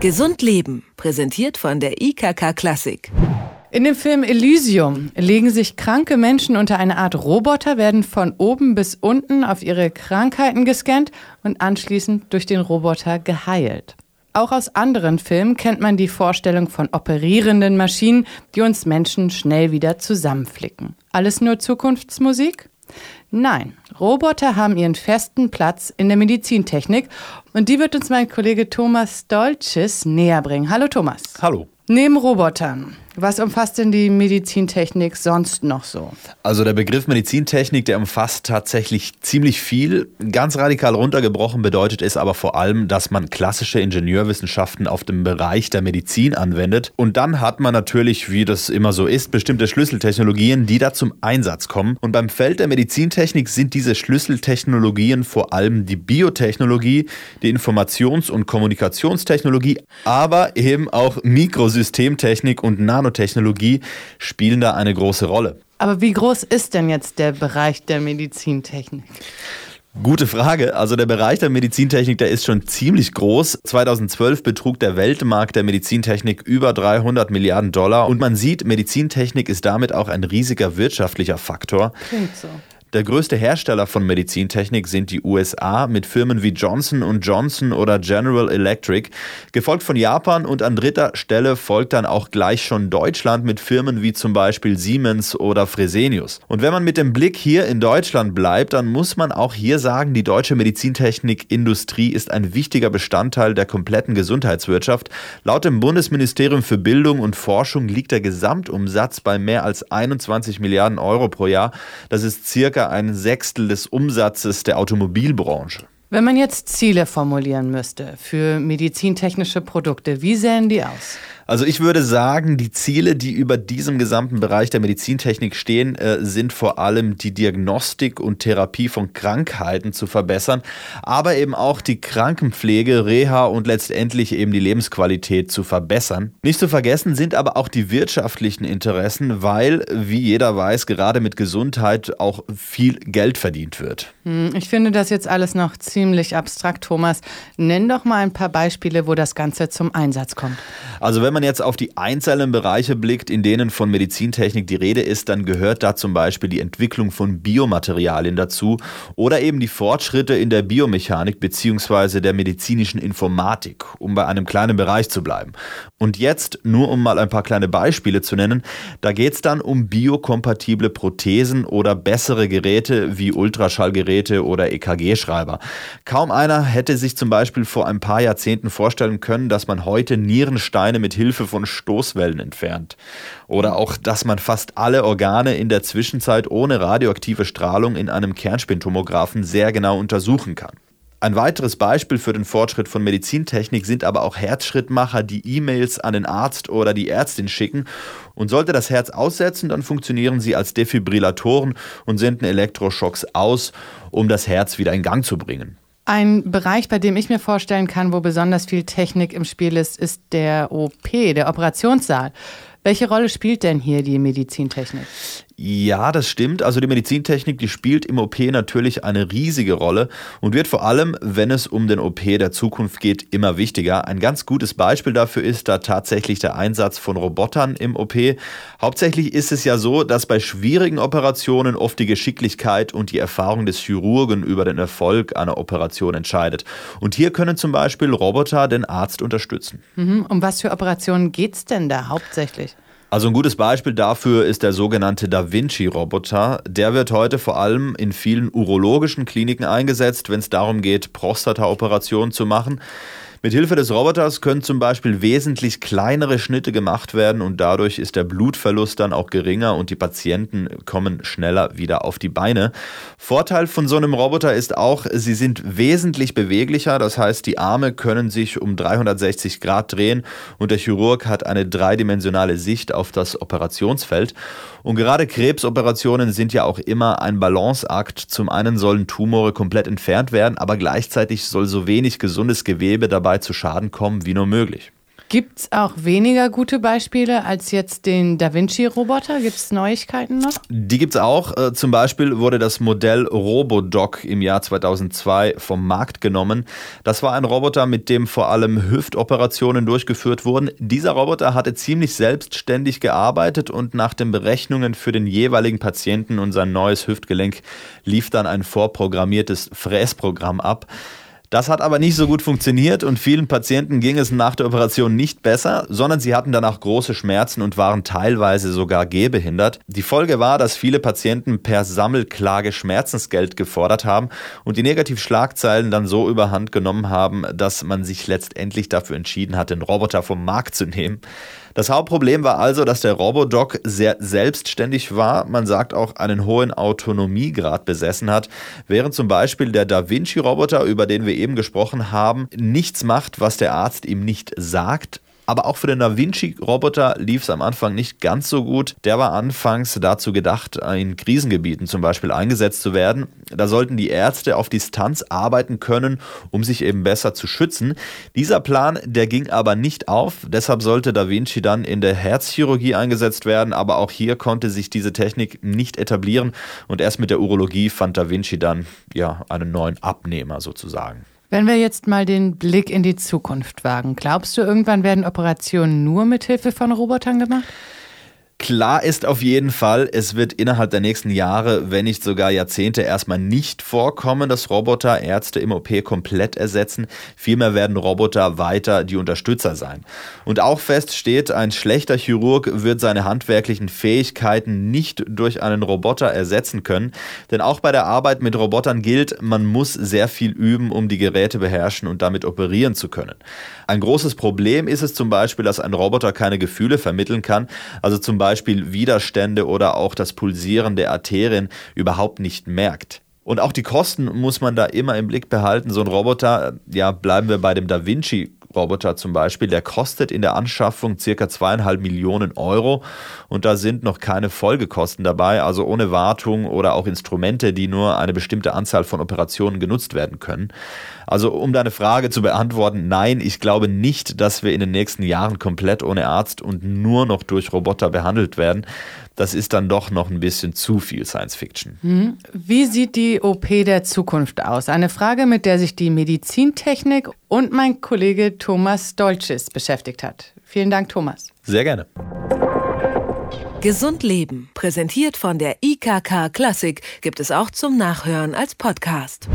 Gesund Leben, präsentiert von der IKK Klassik. In dem Film Elysium legen sich kranke Menschen unter eine Art Roboter, werden von oben bis unten auf ihre Krankheiten gescannt und anschließend durch den Roboter geheilt. Auch aus anderen Filmen kennt man die Vorstellung von operierenden Maschinen, die uns Menschen schnell wieder zusammenflicken. Alles nur Zukunftsmusik? Nein, Roboter haben ihren festen Platz in der Medizintechnik und die wird uns mein Kollege Thomas Dolces näher bringen. Hallo Thomas. Hallo. Neben Robotern, was umfasst denn die Medizintechnik sonst noch so? Also der Begriff Medizintechnik, der umfasst tatsächlich ziemlich viel. Ganz radikal runtergebrochen bedeutet es aber vor allem, dass man klassische Ingenieurwissenschaften auf dem Bereich der Medizin anwendet. Und dann hat man natürlich, wie das immer so ist, bestimmte Schlüsseltechnologien, die da zum Einsatz kommen. Und beim Feld der Medizintechnik sind diese Schlüsseltechnologien vor allem die Biotechnologie, die Informations- und Kommunikationstechnologie, aber eben auch Mikrosystemtechnik und Nano Nanotechnologie spielen da eine große Rolle. Aber wie groß ist denn jetzt der Bereich der Medizintechnik? Gute Frage. Also der Bereich der Medizintechnik, der ist schon ziemlich groß. 2012 betrug der Weltmarkt der Medizintechnik über 300 Milliarden Dollar. Und man sieht, Medizintechnik ist damit auch ein riesiger wirtschaftlicher Faktor. Klingt so. Der größte Hersteller von Medizintechnik sind die USA mit Firmen wie Johnson Johnson oder General Electric, gefolgt von Japan und an dritter Stelle folgt dann auch gleich schon Deutschland mit Firmen wie zum Beispiel Siemens oder Fresenius. Und wenn man mit dem Blick hier in Deutschland bleibt, dann muss man auch hier sagen, die deutsche Medizintechnikindustrie ist ein wichtiger Bestandteil der kompletten Gesundheitswirtschaft. Laut dem Bundesministerium für Bildung und Forschung liegt der Gesamtumsatz bei mehr als 21 Milliarden Euro pro Jahr. Das ist circa circa ein Sechstel des Umsatzes der Automobilbranche. Wenn man jetzt Ziele formulieren müsste für medizintechnische Produkte, wie sähen die aus? Also ich würde sagen, die Ziele, die über diesem gesamten Bereich der Medizintechnik stehen, äh, sind vor allem die Diagnostik und Therapie von Krankheiten zu verbessern, aber eben auch die Krankenpflege, Reha und letztendlich eben die Lebensqualität zu verbessern. Nicht zu vergessen sind aber auch die wirtschaftlichen Interessen, weil, wie jeder weiß, gerade mit Gesundheit auch viel Geld verdient wird. Hm, ich finde das jetzt alles noch ziemlich abstrakt, Thomas. Nenn doch mal ein paar Beispiele, wo das Ganze zum Einsatz kommt. Also wenn man jetzt auf die einzelnen Bereiche blickt, in denen von Medizintechnik die Rede ist, dann gehört da zum Beispiel die Entwicklung von Biomaterialien dazu oder eben die Fortschritte in der Biomechanik bzw. der medizinischen Informatik, um bei einem kleinen Bereich zu bleiben. Und jetzt, nur um mal ein paar kleine Beispiele zu nennen, da geht es dann um biokompatible Prothesen oder bessere Geräte wie Ultraschallgeräte oder EKG-Schreiber. Kaum einer hätte sich zum Beispiel vor ein paar Jahrzehnten vorstellen können, dass man heute Nierensteine mit Hilfe Hilfe von Stoßwellen entfernt. Oder auch, dass man fast alle Organe in der Zwischenzeit ohne radioaktive Strahlung in einem Kernspintomographen sehr genau untersuchen kann. Ein weiteres Beispiel für den Fortschritt von Medizintechnik sind aber auch Herzschrittmacher, die E-Mails an den Arzt oder die Ärztin schicken. Und sollte das Herz aussetzen, dann funktionieren sie als Defibrillatoren und senden Elektroschocks aus, um das Herz wieder in Gang zu bringen. Ein Bereich, bei dem ich mir vorstellen kann, wo besonders viel Technik im Spiel ist, ist der OP, der Operationssaal. Welche Rolle spielt denn hier die Medizintechnik? Ja, das stimmt. Also die Medizintechnik, die spielt im OP natürlich eine riesige Rolle und wird vor allem, wenn es um den OP der Zukunft geht, immer wichtiger. Ein ganz gutes Beispiel dafür ist da tatsächlich der Einsatz von Robotern im OP. Hauptsächlich ist es ja so, dass bei schwierigen Operationen oft die Geschicklichkeit und die Erfahrung des Chirurgen über den Erfolg einer Operation entscheidet. Und hier können zum Beispiel Roboter den Arzt unterstützen. Mhm. Um was für Operationen geht es denn da hauptsächlich? Also ein gutes Beispiel dafür ist der sogenannte Da Vinci-Roboter. Der wird heute vor allem in vielen urologischen Kliniken eingesetzt, wenn es darum geht, Prostata-Operationen zu machen. Mit Hilfe des Roboters können zum Beispiel wesentlich kleinere Schnitte gemacht werden und dadurch ist der Blutverlust dann auch geringer und die Patienten kommen schneller wieder auf die Beine. Vorteil von so einem Roboter ist auch, sie sind wesentlich beweglicher, das heißt, die Arme können sich um 360 Grad drehen und der Chirurg hat eine dreidimensionale Sicht auf das Operationsfeld. Und gerade Krebsoperationen sind ja auch immer ein Balanceakt. Zum einen sollen Tumore komplett entfernt werden, aber gleichzeitig soll so wenig gesundes Gewebe dabei zu Schaden kommen wie nur möglich. Gibt es auch weniger gute Beispiele als jetzt den Da Vinci-Roboter? Gibt es Neuigkeiten noch? Die gibt es auch. Äh, zum Beispiel wurde das Modell Robodoc im Jahr 2002 vom Markt genommen. Das war ein Roboter, mit dem vor allem Hüftoperationen durchgeführt wurden. Dieser Roboter hatte ziemlich selbstständig gearbeitet und nach den Berechnungen für den jeweiligen Patienten und sein neues Hüftgelenk lief dann ein vorprogrammiertes Fräsprogramm ab. Das hat aber nicht so gut funktioniert und vielen Patienten ging es nach der Operation nicht besser, sondern sie hatten danach große Schmerzen und waren teilweise sogar gehbehindert. Die Folge war, dass viele Patienten per Sammelklage Schmerzensgeld gefordert haben und die Negativschlagzeilen dann so überhand genommen haben, dass man sich letztendlich dafür entschieden hat, den Roboter vom Markt zu nehmen. Das Hauptproblem war also, dass der Robodoc sehr selbstständig war, man sagt auch einen hohen Autonomiegrad besessen hat, während zum Beispiel der Da Vinci-Roboter, über den wir eben gesprochen haben, nichts macht, was der Arzt ihm nicht sagt, aber auch für den Da Vinci-Roboter lief es am Anfang nicht ganz so gut. Der war anfangs dazu gedacht, in Krisengebieten zum Beispiel eingesetzt zu werden. Da sollten die Ärzte auf Distanz arbeiten können, um sich eben besser zu schützen. Dieser Plan, der ging aber nicht auf. Deshalb sollte Da Vinci dann in der Herzchirurgie eingesetzt werden. Aber auch hier konnte sich diese Technik nicht etablieren. Und erst mit der Urologie fand Da Vinci dann ja einen neuen Abnehmer sozusagen. Wenn wir jetzt mal den Blick in die Zukunft wagen, glaubst du, irgendwann werden Operationen nur mit Hilfe von Robotern gemacht? Klar ist auf jeden Fall, es wird innerhalb der nächsten Jahre, wenn nicht sogar Jahrzehnte, erstmal nicht vorkommen, dass Roboter Ärzte im OP komplett ersetzen. Vielmehr werden Roboter weiter die Unterstützer sein. Und auch fest steht, ein schlechter Chirurg wird seine handwerklichen Fähigkeiten nicht durch einen Roboter ersetzen können. Denn auch bei der Arbeit mit Robotern gilt, man muss sehr viel üben, um die Geräte beherrschen und damit operieren zu können. Ein großes Problem ist es zum Beispiel, dass ein Roboter keine Gefühle vermitteln kann. Also zum Beispiel Beispiel Widerstände oder auch das Pulsieren der Arterien überhaupt nicht merkt. Und auch die Kosten muss man da immer im Blick behalten. So ein Roboter, ja, bleiben wir bei dem Da Vinci Roboter zum Beispiel, der kostet in der Anschaffung circa zweieinhalb Millionen Euro und da sind noch keine Folgekosten dabei, also ohne Wartung oder auch Instrumente, die nur eine bestimmte Anzahl von Operationen genutzt werden können. Also um deine Frage zu beantworten, nein, ich glaube nicht, dass wir in den nächsten Jahren komplett ohne Arzt und nur noch durch Roboter behandelt werden. Das ist dann doch noch ein bisschen zu viel Science Fiction. Hm. Wie sieht die OP der Zukunft aus? Eine Frage, mit der sich die Medizintechnik und mein Kollege Thomas Dolces beschäftigt hat. Vielen Dank, Thomas. Sehr gerne. Gesund Leben, präsentiert von der IKK Klassik, gibt es auch zum Nachhören als Podcast.